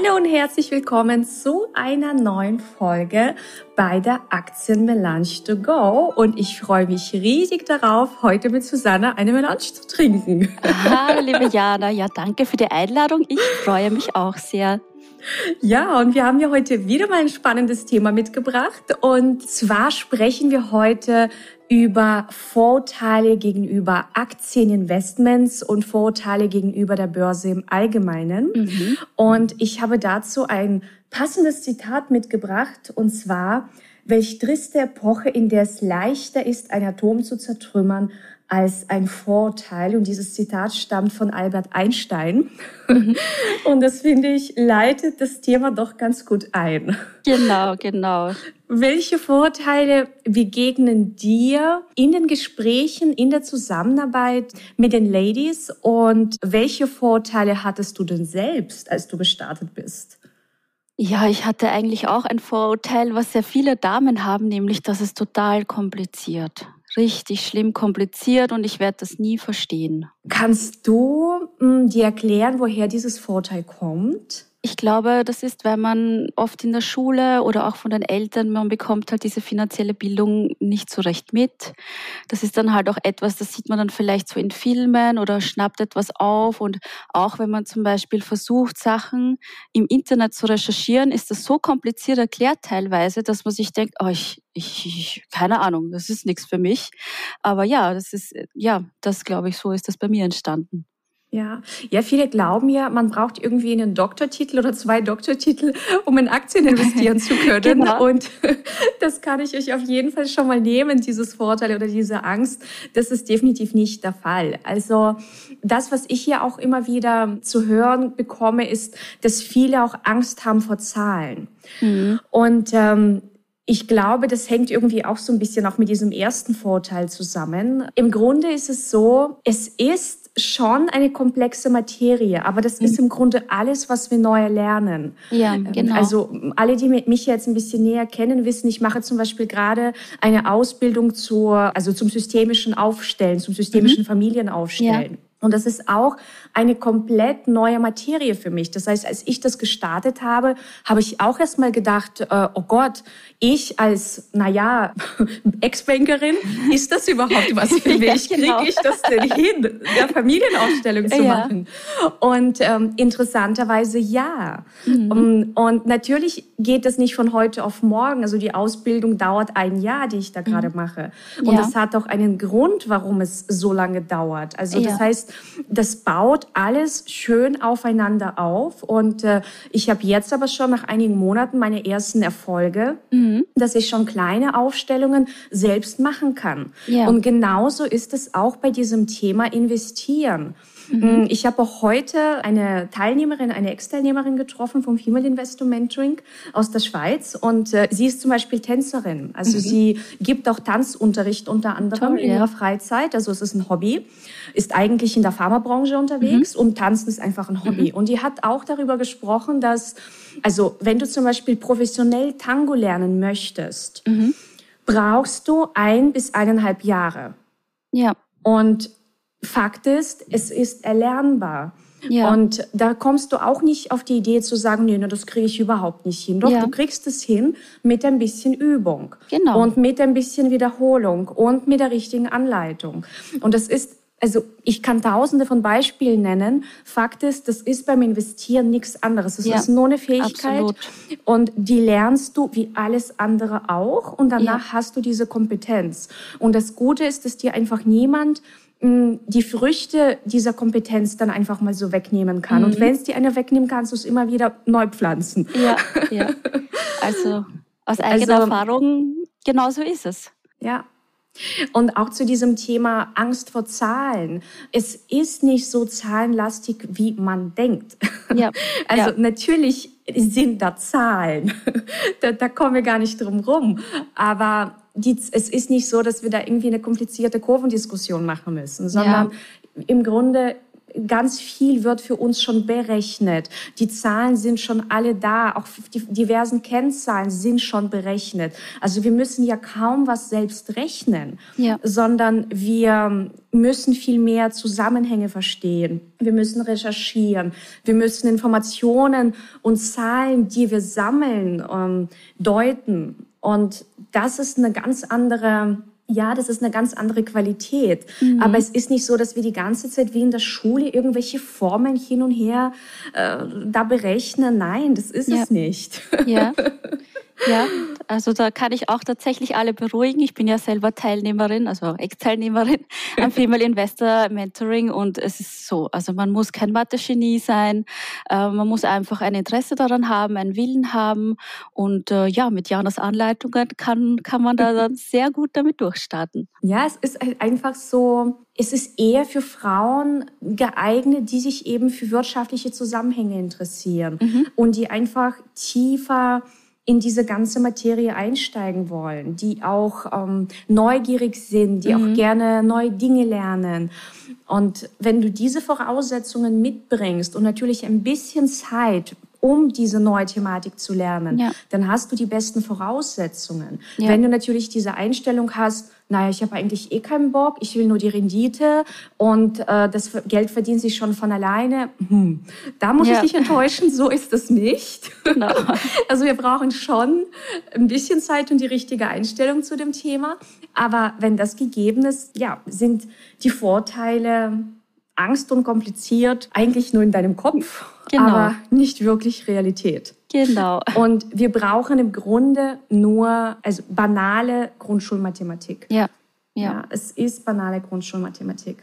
Hallo und herzlich willkommen zu einer neuen Folge bei der Aktien Melange to go. Und ich freue mich riesig darauf, heute mit Susanne eine Melange zu trinken. Hallo, liebe Jana. Ja, danke für die Einladung. Ich freue mich auch sehr. Ja, und wir haben ja heute wieder mal ein spannendes Thema mitgebracht. Und zwar sprechen wir heute über Vorteile gegenüber Aktieninvestments und Vorteile gegenüber der Börse im Allgemeinen. Mhm. Und ich habe dazu ein passendes Zitat mitgebracht, und zwar, welch triste Epoche, in der es leichter ist, ein Atom zu zertrümmern, als ein Vorteil. Und dieses Zitat stammt von Albert Einstein. Mhm. Und das finde ich, leitet das Thema doch ganz gut ein. Genau, genau. Welche Vorteile begegnen dir in den Gesprächen, in der Zusammenarbeit mit den Ladies und welche Vorteile hattest du denn selbst, als du gestartet bist? Ja, ich hatte eigentlich auch ein Vorurteil, was sehr viele Damen haben, nämlich, dass es total kompliziert richtig schlimm kompliziert und ich werde das nie verstehen. Kannst du mh, hm, dir erklären, woher dieses Vorteil kommt? Ich glaube, das ist, weil man oft in der Schule oder auch von den Eltern, man bekommt halt diese finanzielle Bildung nicht so recht mit. Das ist dann halt auch etwas, das sieht man dann vielleicht so in Filmen oder schnappt etwas auf. Und auch wenn man zum Beispiel versucht, Sachen im Internet zu recherchieren, ist das so kompliziert erklärt teilweise, dass man sich denkt, oh, ich, ich, ich keine Ahnung, das ist nichts für mich. Aber ja, das ist, ja, das glaube ich, so ist das bei mir entstanden. Ja, ja, viele glauben ja, man braucht irgendwie einen Doktortitel oder zwei Doktortitel, um in Aktien investieren zu können. genau. Und das kann ich euch auf jeden Fall schon mal nehmen, dieses Vorteil oder diese Angst. Das ist definitiv nicht der Fall. Also das, was ich hier auch immer wieder zu hören bekomme, ist, dass viele auch Angst haben vor Zahlen. Mhm. Und ähm, ich glaube, das hängt irgendwie auch so ein bisschen auch mit diesem ersten Vorteil zusammen. Im Grunde ist es so, es ist schon eine komplexe Materie, aber das ist mhm. im Grunde alles, was wir neu lernen. Ja, ähm, genau. Also alle, die mich jetzt ein bisschen näher kennen, wissen, ich mache zum Beispiel gerade eine Ausbildung zur, also zum systemischen Aufstellen, zum systemischen mhm. Familienaufstellen. Ja. Und das ist auch eine komplett neue Materie für mich. Das heißt, als ich das gestartet habe, habe ich auch erst mal gedacht, äh, oh Gott, ich als, naja, Ex-Bankerin, ist das überhaupt was für mich? ja, genau. Kriege ich das denn hin, eine Familienaufstellung zu ja. machen? Und ähm, interessanterweise ja. Mhm. Und, und, natürlich geht das nicht von heute auf morgen. Also die Ausbildung dauert ein Jahr, die ich da gerade mhm. mache. Und ja. das hat auch einen Grund, warum es so lange dauert. Also das heißt, das baut alles schön aufeinander auf. Und äh, ich habe jetzt aber schon nach einigen Monaten meine ersten Erfolge, mhm. dass ich schon kleine Aufstellungen selbst machen kann. Ja. Und genauso ist es auch bei diesem Thema Investieren. Mhm. Mm, ich habe auch heute eine Teilnehmerin, eine Ex-Teilnehmerin getroffen vom Female Investor Mentoring aus der Schweiz und äh, sie ist zum Beispiel Tänzerin. Also mhm. sie gibt auch Tanzunterricht unter anderem Toll, in ihrer Freizeit. Also es ist ein Hobby, ist eigentlich in der Pharmabranche unterwegs mhm. und Tanzen ist einfach ein Hobby. Mhm. Und die hat auch darüber gesprochen, dass, also wenn du zum Beispiel professionell Tango lernen möchtest, mhm. brauchst du ein bis eineinhalb Jahre. Ja. Und Fakt ist, es ist erlernbar. Ja. Und da kommst du auch nicht auf die Idee zu sagen, nee, das kriege ich überhaupt nicht hin. Doch, ja. du kriegst es hin mit ein bisschen Übung. Genau. Und mit ein bisschen Wiederholung und mit der richtigen Anleitung. Und das ist also ich kann tausende von Beispielen nennen. Fakt ist, das ist beim Investieren nichts anderes. Das ja, ist nur eine Fähigkeit absolut. und die lernst du wie alles andere auch und danach ja. hast du diese Kompetenz. Und das Gute ist, dass dir einfach niemand die Früchte dieser Kompetenz dann einfach mal so wegnehmen kann. Mhm. Und wenn es dir eine wegnehmen kannst du es immer wieder neu pflanzen. Ja, ja. Also aus eigener also, Erfahrung, genau so ist es. Ja. Und auch zu diesem Thema Angst vor Zahlen. Es ist nicht so zahlenlastig, wie man denkt. Ja. Also ja. natürlich sind da Zahlen. da, da kommen wir gar nicht drum rum. Aber die, es ist nicht so, dass wir da irgendwie eine komplizierte Kurvendiskussion machen müssen, sondern ja. im Grunde ganz viel wird für uns schon berechnet. Die Zahlen sind schon alle da, auch die diversen Kennzahlen sind schon berechnet. Also wir müssen ja kaum was selbst rechnen, ja. sondern wir müssen viel mehr Zusammenhänge verstehen. Wir müssen recherchieren. Wir müssen Informationen und Zahlen, die wir sammeln, ähm, deuten. Und das ist eine ganz andere ja, das ist eine ganz andere Qualität. Mhm. Aber es ist nicht so, dass wir die ganze Zeit wie in der Schule irgendwelche Formeln hin und her äh, da berechnen. Nein, das ist ja. es nicht. Ja. Ja, also da kann ich auch tatsächlich alle beruhigen. Ich bin ja selber Teilnehmerin, also Ex-Teilnehmerin am Female Investor Mentoring und es ist so, also man muss kein Mathe-Genie sein, äh, man muss einfach ein Interesse daran haben, einen Willen haben und äh, ja, mit Janas Anleitungen kann, kann man da dann sehr gut damit durchstarten. Ja, es ist halt einfach so, es ist eher für Frauen geeignet, die sich eben für wirtschaftliche Zusammenhänge interessieren mhm. und die einfach tiefer in diese ganze Materie einsteigen wollen, die auch ähm, neugierig sind, die mhm. auch gerne neue Dinge lernen. Und wenn du diese Voraussetzungen mitbringst und natürlich ein bisschen Zeit, um diese neue Thematik zu lernen, ja. dann hast du die besten Voraussetzungen. Ja. Wenn du natürlich diese Einstellung hast, naja, ich habe eigentlich eh keinen Bock, ich will nur die Rendite und äh, das Geld verdient sich schon von alleine. Hm. Da muss ja. ich dich enttäuschen, so ist es nicht. Genau. Also wir brauchen schon ein bisschen Zeit und die richtige Einstellung zu dem Thema. Aber wenn das gegeben ist, ja, sind die Vorteile Angst und kompliziert eigentlich nur in deinem Kopf, genau. aber nicht wirklich Realität. Genau. Und wir brauchen im Grunde nur also banale Grundschulmathematik. Ja. ja. ja es ist banale Grundschulmathematik.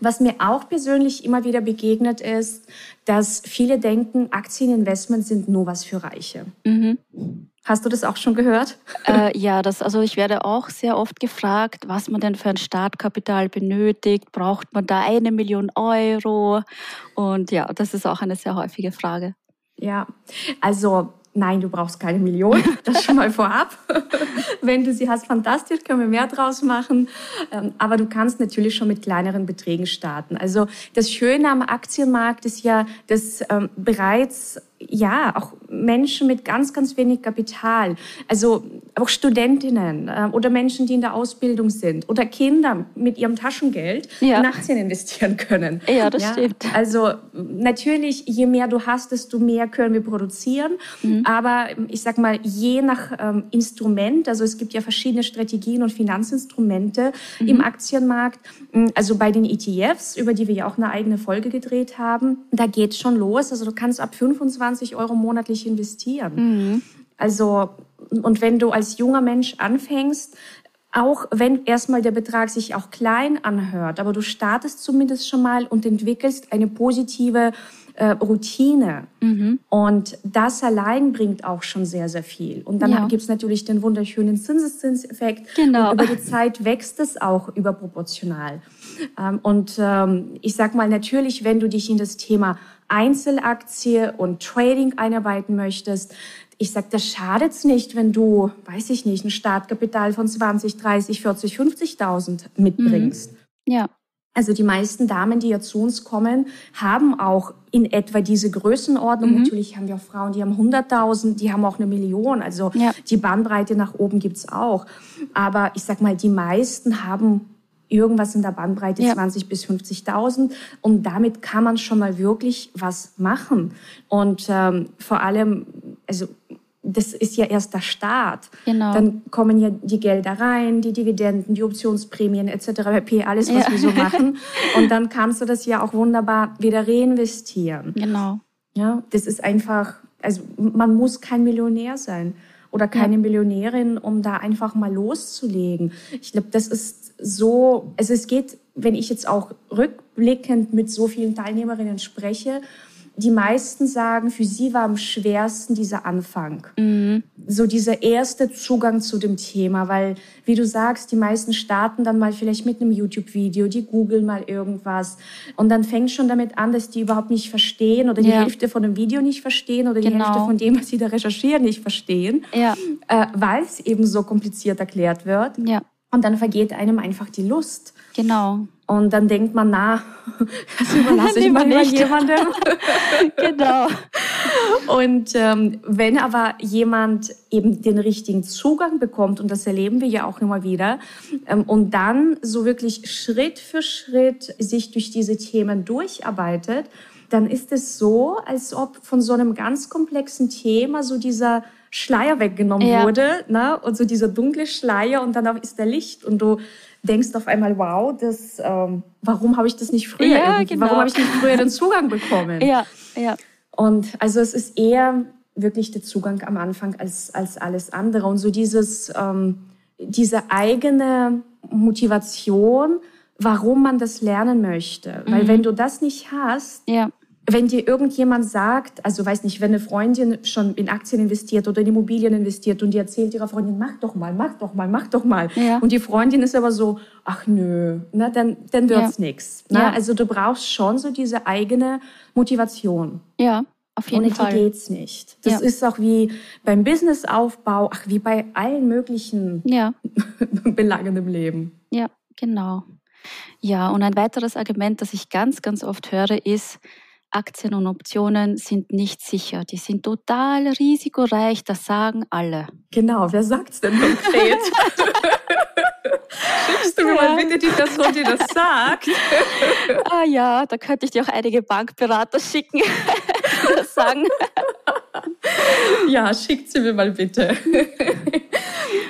Was mir auch persönlich immer wieder begegnet ist, dass viele denken, Aktieninvestments sind nur was für Reiche. Mhm. Hast du das auch schon gehört? Äh, ja, das, also ich werde auch sehr oft gefragt, was man denn für ein Startkapital benötigt. Braucht man da eine Million Euro? Und ja, das ist auch eine sehr häufige Frage. Ja, also nein, du brauchst keine Million, das schon mal vorab. Wenn du sie hast, fantastisch, können wir mehr draus machen. Ähm, aber du kannst natürlich schon mit kleineren Beträgen starten. Also das Schöne am Aktienmarkt ist ja, dass ähm, bereits ja, auch Menschen mit ganz, ganz wenig Kapital, also auch Studentinnen äh, oder Menschen, die in der Ausbildung sind oder Kinder mit ihrem Taschengeld ja. in Aktien investieren können. Ja, das ja? stimmt. Also natürlich, je mehr du hast, desto mehr können wir produzieren. Mhm. Aber ich sag mal, je nach ähm, Instrument, also es gibt ja verschiedene Strategien und Finanzinstrumente mhm. im Aktienmarkt, also bei den ETFs, über die wir ja auch eine eigene Folge gedreht haben, da geht schon los. Also du kannst ab 25 20 Euro monatlich investieren. Mhm. Also, und wenn du als junger Mensch anfängst, auch wenn erstmal der Betrag sich auch klein anhört, aber du startest zumindest schon mal und entwickelst eine positive äh, Routine. Mhm. Und das allein bringt auch schon sehr, sehr viel. Und dann ja. gibt es natürlich den wunderschönen Zinseszinseffekt. Genau. Und über die Zeit wächst es auch überproportional. Ähm, und ähm, ich sag mal, natürlich, wenn du dich in das Thema Einzelaktie und Trading einarbeiten möchtest, ich sage, das schadet's nicht, wenn du, weiß ich nicht, ein Startkapital von 20, 30, 40, 50.000 mitbringst. Mhm. Ja. Also die meisten Damen, die ja zu uns kommen, haben auch in etwa diese Größenordnung. Mhm. Natürlich haben wir auch Frauen, die haben 100.000, die haben auch eine Million. Also ja. die Bandbreite nach oben gibt's auch. Aber ich sag mal, die meisten haben irgendwas in der Bandbreite ja. 20 bis 50.000 und damit kann man schon mal wirklich was machen und ähm, vor allem also das ist ja erst der Start. Genau. Dann kommen ja die Gelder rein, die Dividenden, die Optionsprämien etc. alles, was ja. wir so machen. Und dann kannst du das ja auch wunderbar wieder reinvestieren. Genau. Ja, das ist einfach, also man muss kein Millionär sein oder keine ja. Millionärin, um da einfach mal loszulegen. Ich glaube, das ist so, also es geht, wenn ich jetzt auch rückblickend mit so vielen Teilnehmerinnen spreche, die meisten sagen, für sie war am schwersten dieser Anfang. Mhm. So dieser erste Zugang zu dem Thema, weil, wie du sagst, die meisten starten dann mal vielleicht mit einem YouTube-Video, die googeln mal irgendwas und dann fängt schon damit an, dass die überhaupt nicht verstehen oder die ja. Hälfte von dem Video nicht verstehen oder die genau. Hälfte von dem, was sie da recherchieren, nicht verstehen, ja. äh, weil es eben so kompliziert erklärt wird. Ja. Und dann vergeht einem einfach die Lust. Genau. Und dann denkt man, na, das überlasse ich mal nicht. jemandem. genau. Und ähm, wenn aber jemand eben den richtigen Zugang bekommt, und das erleben wir ja auch immer wieder, ähm, und dann so wirklich Schritt für Schritt sich durch diese Themen durcharbeitet, dann ist es so, als ob von so einem ganz komplexen Thema so dieser Schleier weggenommen ja. wurde, ne? und so dieser dunkle Schleier und dann ist der Licht und du denkst auf einmal, wow, das, ähm, warum habe ich das nicht früher? Ja, genau. Warum habe ich nicht früher den Zugang bekommen? Ja, ja. Und also es ist eher wirklich der Zugang am Anfang als, als alles andere. Und so dieses, ähm, diese eigene Motivation, warum man das lernen möchte. Mhm. Weil wenn du das nicht hast, ja wenn dir irgendjemand sagt, also weiß nicht, wenn eine Freundin schon in Aktien investiert oder in Immobilien investiert und die erzählt ihrer Freundin, mach doch mal, mach doch mal, mach doch mal. Ja. Und die Freundin ist aber so, ach nö, na, dann, dann wird's ja. nix. Na? Ja. Also du brauchst schon so diese eigene Motivation. Ja. Auf jeden Ohne Fall. die geht's nicht. Das ja. ist auch wie beim Businessaufbau, ach, wie bei allen möglichen. Belangen im Leben. Ja, genau. Ja, und ein weiteres Argument, das ich ganz, ganz oft höre, ist, Aktien und Optionen sind nicht sicher. Die sind total risikoreich, das sagen alle. Genau, wer sagt's denn konkret? Schickst du mir ja. mal bitte die Person, die das sagt? ah ja, da könnte ich dir auch einige Bankberater schicken, die das sagen. ja, schickt sie mir mal bitte.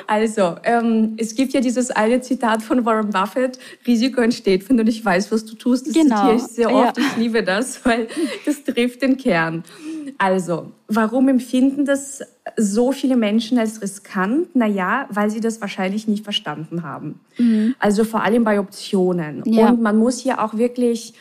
Also, ähm, es gibt ja dieses eine Zitat von Warren Buffett, Risiko entsteht, wenn du nicht weißt, was du tust. Das genau. zitiere ich sehr oft. Ja. Ich liebe das, weil das trifft den Kern. Also, warum empfinden das so viele Menschen als riskant? Naja, weil sie das wahrscheinlich nicht verstanden haben. Mhm. Also vor allem bei Optionen. Ja. Und man muss ja auch wirklich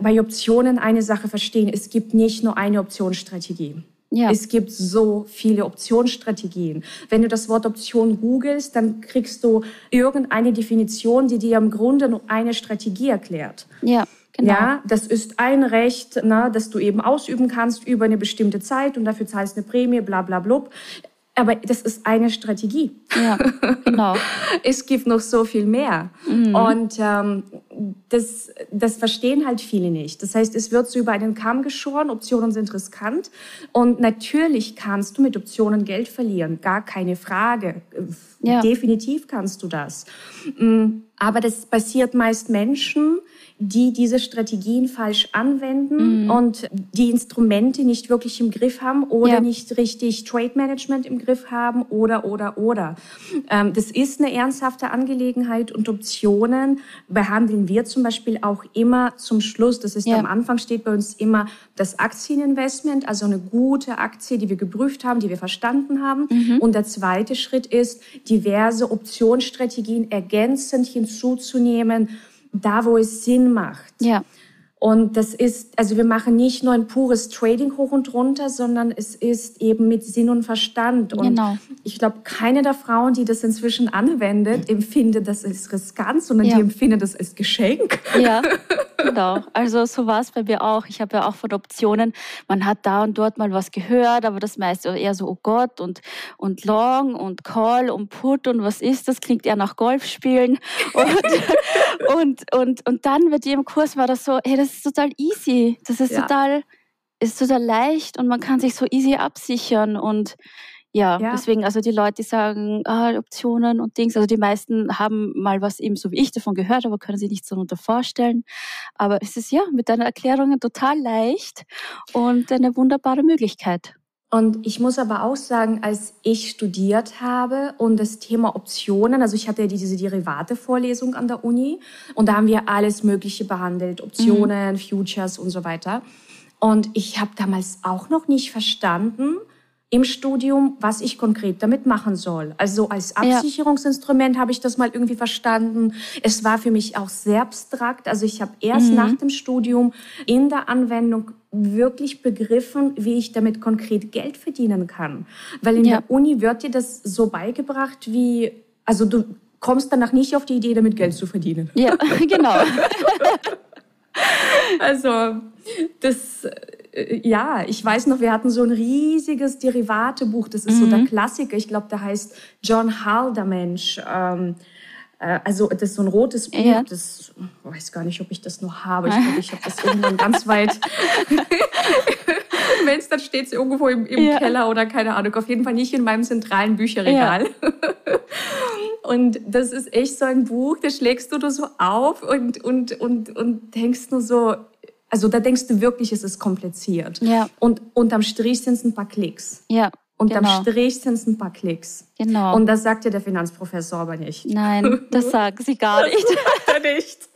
bei Optionen eine Sache verstehen. Es gibt nicht nur eine Optionsstrategie. Ja. Es gibt so viele Optionsstrategien. Wenn du das Wort Option googelst, dann kriegst du irgendeine Definition, die dir im Grunde nur eine Strategie erklärt. Ja. Genau. Ja, das ist ein Recht, na, das du eben ausüben kannst über eine bestimmte Zeit und dafür zahlst eine Prämie, bla bla blub. Aber das ist eine Strategie. Ja, genau. es gibt noch so viel mehr. Mhm. Und ähm, das, das verstehen halt viele nicht. Das heißt, es wird so über einen Kamm geschoren, Optionen sind riskant. Und natürlich kannst du mit Optionen Geld verlieren, gar keine Frage. Ja. Definitiv kannst du das. Mm, aber das passiert meist Menschen, die diese Strategien falsch anwenden mhm. und die Instrumente nicht wirklich im Griff haben oder ja. nicht richtig Trade Management im Griff haben oder, oder, oder. Ähm, das ist eine ernsthafte Angelegenheit und Optionen behandeln wir zum Beispiel auch immer zum Schluss. Das ist ja. am Anfang steht bei uns immer das Aktieninvestment, also eine gute Aktie, die wir geprüft haben, die wir verstanden haben. Mhm. Und der zweite Schritt ist, diverse Optionsstrategien ergänzend hinzuzunehmen, da, wo es Sinn macht. Ja. Und das ist, also wir machen nicht nur ein pures Trading hoch und runter, sondern es ist eben mit Sinn und Verstand. Und genau. ich glaube, keine der Frauen, die das inzwischen anwendet, empfindet das als riskant, sondern ja. die empfindet das als Geschenk. Ja, genau. Also so war es bei mir auch. Ich habe ja auch von Optionen, man hat da und dort mal was gehört, aber das meiste eher so, oh Gott, und, und Long und Call und Put und was ist das? Klingt eher nach Golf spielen. Und, und, und, und dann mit jedem Kurs war das so, hey, das ist total easy. Das ist ja. total, ist total leicht und man kann sich so easy absichern und ja, ja, deswegen, also die Leute, die sagen, ah, Optionen und Dings, also die meisten haben mal was eben so wie ich davon gehört, aber können sich nichts darunter vorstellen. Aber es ist ja mit deinen Erklärungen total leicht und eine wunderbare Möglichkeit. Und ich muss aber auch sagen, als ich studiert habe und das Thema Optionen, also ich hatte ja diese Derivate-Vorlesung an der Uni und da haben wir alles Mögliche behandelt, Optionen, mhm. Futures und so weiter. Und ich habe damals auch noch nicht verstanden im Studium, was ich konkret damit machen soll. Also als Absicherungsinstrument ja. habe ich das mal irgendwie verstanden. Es war für mich auch sehr abstrakt. Also ich habe erst mhm. nach dem Studium in der Anwendung wirklich begriffen, wie ich damit konkret Geld verdienen kann. Weil in ja. der Uni wird dir das so beigebracht, wie, also du kommst danach nicht auf die Idee, damit Geld zu verdienen. Ja, genau. also, das, äh, ja, ich weiß noch, wir hatten so ein riesiges Derivatebuch, das ist mhm. so der mhm. Klassiker. Ich glaube, der heißt John Haldermensch. Ähm, äh, also das ist so ein rotes Buch, ja. das ich weiß gar nicht, ob ich das noch habe. Ich glaube, ich habe das irgendwann ganz weit. Wenn es dann steht es irgendwo im, im ja. Keller oder keine Ahnung. Auf jeden Fall nicht in meinem zentralen Bücherregal. Ja. Und das ist echt so ein Buch, das schlägst du nur so auf und, und, und, und denkst nur so, also da denkst du wirklich, es ist kompliziert. Ja. Und unterm Strich sind es ein paar Klicks. Ja. Unterm genau. Strich sind es ein paar Klicks. Genau. Und das sagt ja der Finanzprofessor aber nicht. Nein, das sagen sie gar nicht. Das sagt er nicht.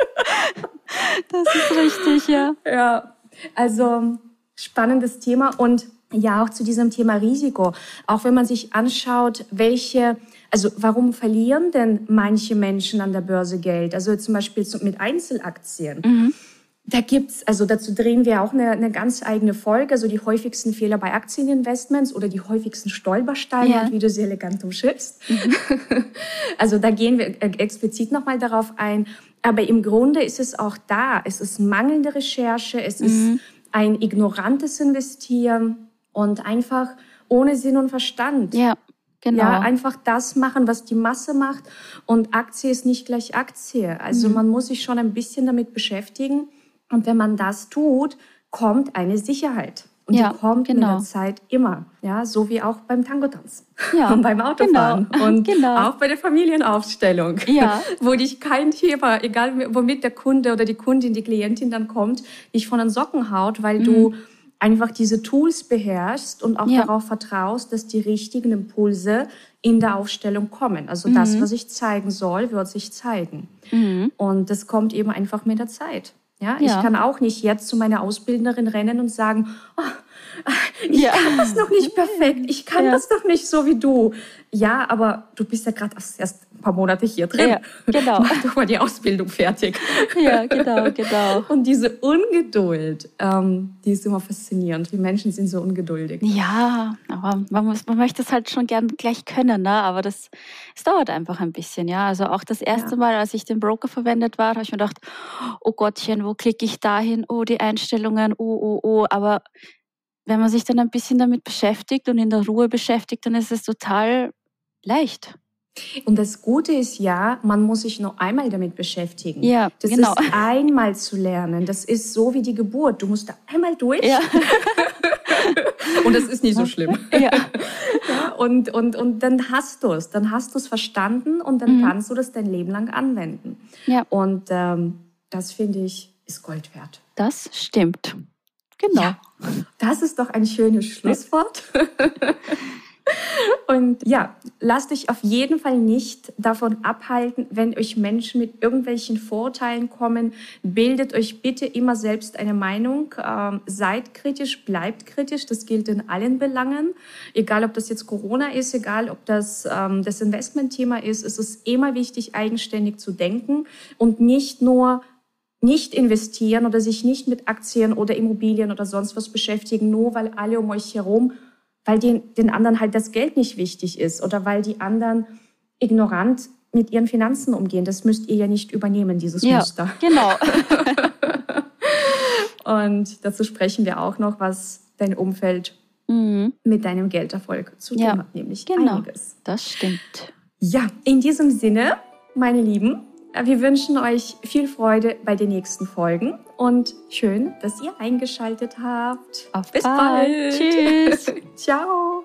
das ist richtig, ja. Ja, also spannendes Thema und ja, auch zu diesem Thema Risiko. Auch wenn man sich anschaut, welche also warum verlieren denn manche Menschen an der Börse Geld? Also zum Beispiel mit Einzelaktien. Mhm. Da gibt's, also dazu drehen wir auch eine, eine ganz eigene Folge, also die häufigsten Fehler bei Aktieninvestments oder die häufigsten Stolpersteine, ja. wie du sie elegant umschiffst. Mhm. also da gehen wir explizit nochmal darauf ein. Aber im Grunde ist es auch da. Es ist mangelnde Recherche, es mhm. ist ein ignorantes Investieren und einfach ohne Sinn und Verstand. Ja. Genau. Ja, einfach das machen, was die Masse macht. Und Aktie ist nicht gleich Aktie. Also mhm. man muss sich schon ein bisschen damit beschäftigen. Und wenn man das tut, kommt eine Sicherheit. Und ja, die kommt genau. mit der Zeit immer. Ja, so wie auch beim Tango-Tanz. Ja, und beim Autofahren. Genau. Und genau. auch bei der Familienaufstellung. Ja. Wo dich kein Thema, egal womit der Kunde oder die Kundin, die Klientin dann kommt, dich von den Socken haut, weil mhm. du einfach diese Tools beherrschst und auch ja. darauf vertraust, dass die richtigen Impulse in der Aufstellung kommen. Also mhm. das, was ich zeigen soll, wird sich zeigen. Mhm. Und das kommt eben einfach mit der Zeit. Ja, ja, ich kann auch nicht jetzt zu meiner Ausbildnerin rennen und sagen, oh, ich ja. kann das noch nicht perfekt, ich kann ja. das noch nicht so wie du. Ja, aber du bist ja gerade erst ein paar Monate hier drin. Ja, genau. Mach doch mal die Ausbildung fertig. Ja, genau, genau. Und diese Ungeduld, ähm, die ist immer faszinierend. Die Menschen sind so ungeduldig. Ja, aber man, muss, man möchte es halt schon gern gleich können, ne? aber das, es dauert einfach ein bisschen. Ja, also auch das erste ja. Mal, als ich den Broker verwendet war, habe ich mir gedacht, oh Gottchen, wo klicke ich da hin? Oh, die Einstellungen, oh, oh, oh. Aber wenn man sich dann ein bisschen damit beschäftigt und in der Ruhe beschäftigt, dann ist es total leicht. Und das Gute ist ja, man muss sich nur einmal damit beschäftigen. Ja, das genau. ist einmal zu lernen. Das ist so wie die Geburt. Du musst da einmal durch. Ja. und das ist nicht so schlimm. Ja. und, und, und dann hast du es. Dann hast du es verstanden und dann mhm. kannst du das dein Leben lang anwenden. Ja. Und ähm, das finde ich ist Gold wert. Das stimmt. Genau. Ja, das ist doch ein schönes Schlusswort. Und ja, lasst euch auf jeden Fall nicht davon abhalten, wenn euch Menschen mit irgendwelchen Vorurteilen kommen. Bildet euch bitte immer selbst eine Meinung. Ähm, seid kritisch, bleibt kritisch. Das gilt in allen Belangen. Egal, ob das jetzt Corona ist, egal, ob das ähm, das Investmentthema ist. Es ist immer wichtig, eigenständig zu denken und nicht nur nicht investieren oder sich nicht mit Aktien oder Immobilien oder sonst was beschäftigen, nur weil alle um euch herum, weil den, den anderen halt das Geld nicht wichtig ist oder weil die anderen ignorant mit ihren Finanzen umgehen. Das müsst ihr ja nicht übernehmen, dieses ja, Muster. Genau. Und dazu sprechen wir auch noch, was dein Umfeld mhm. mit deinem Gelderfolg zu tun ja, hat, nämlich genau, einiges. Das stimmt. Ja, in diesem Sinne, meine Lieben, wir wünschen euch viel Freude bei den nächsten Folgen und schön, dass ihr eingeschaltet habt. Auf Bis bald. bald. Tschüss. Ciao.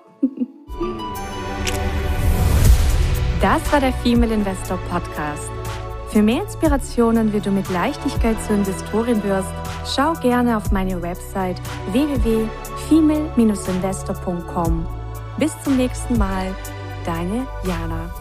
Das war der Female Investor Podcast. Für mehr Inspirationen, wie du mit Leichtigkeit zur Investorin wirst, schau gerne auf meine Website www.female-investor.com. Bis zum nächsten Mal, deine Jana.